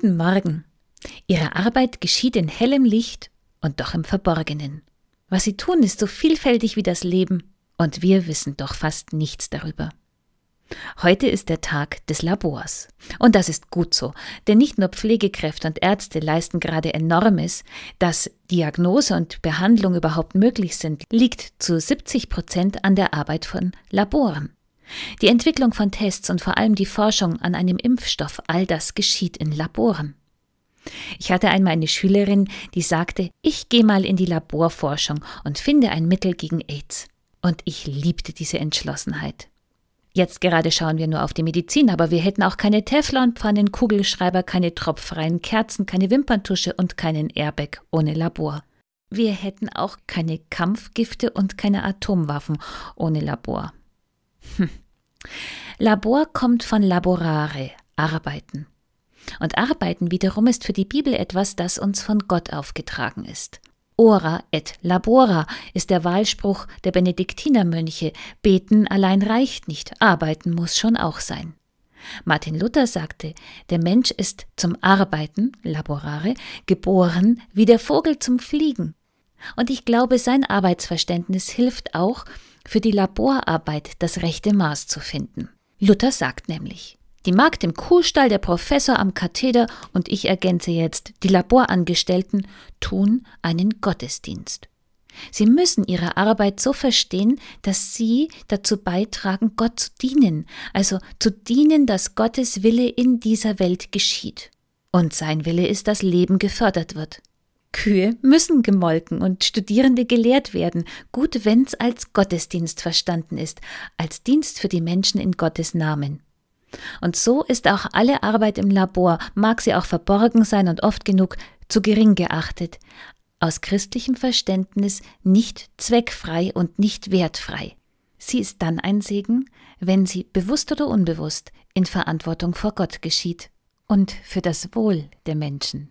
Guten Morgen. Ihre Arbeit geschieht in hellem Licht und doch im Verborgenen. Was Sie tun, ist so vielfältig wie das Leben, und wir wissen doch fast nichts darüber. Heute ist der Tag des Labors. Und das ist gut so, denn nicht nur Pflegekräfte und Ärzte leisten gerade enormes, dass Diagnose und Behandlung überhaupt möglich sind, liegt zu 70 Prozent an der Arbeit von Laboren. Die Entwicklung von Tests und vor allem die Forschung an einem Impfstoff, all das geschieht in Laboren. Ich hatte einmal eine Schülerin, die sagte, ich gehe mal in die Laborforschung und finde ein Mittel gegen AIDS. Und ich liebte diese Entschlossenheit. Jetzt gerade schauen wir nur auf die Medizin, aber wir hätten auch keine Teflonpfannen, Kugelschreiber, keine tropffreien Kerzen, keine Wimperntusche und keinen Airbag ohne Labor. Wir hätten auch keine Kampfgifte und keine Atomwaffen ohne Labor. Hm. Labor kommt von laborare, arbeiten. Und arbeiten wiederum ist für die Bibel etwas, das uns von Gott aufgetragen ist. Ora et labora ist der Wahlspruch der Benediktinermönche. Beten allein reicht nicht, arbeiten muss schon auch sein. Martin Luther sagte, der Mensch ist zum Arbeiten, laborare, geboren, wie der Vogel zum Fliegen. Und ich glaube, sein Arbeitsverständnis hilft auch, für die Laborarbeit das rechte Maß zu finden. Luther sagt nämlich, die Magd im Kuhstall, der Professor am Katheder und ich ergänze jetzt, die Laborangestellten tun einen Gottesdienst. Sie müssen ihre Arbeit so verstehen, dass sie dazu beitragen, Gott zu dienen, also zu dienen, dass Gottes Wille in dieser Welt geschieht. Und sein Wille ist, dass Leben gefördert wird. Kühe müssen gemolken und Studierende gelehrt werden, gut wenn's als Gottesdienst verstanden ist, als Dienst für die Menschen in Gottes Namen. Und so ist auch alle Arbeit im Labor, mag sie auch verborgen sein und oft genug zu gering geachtet, aus christlichem Verständnis nicht zweckfrei und nicht wertfrei. Sie ist dann ein Segen, wenn sie bewusst oder unbewusst in Verantwortung vor Gott geschieht und für das Wohl der Menschen.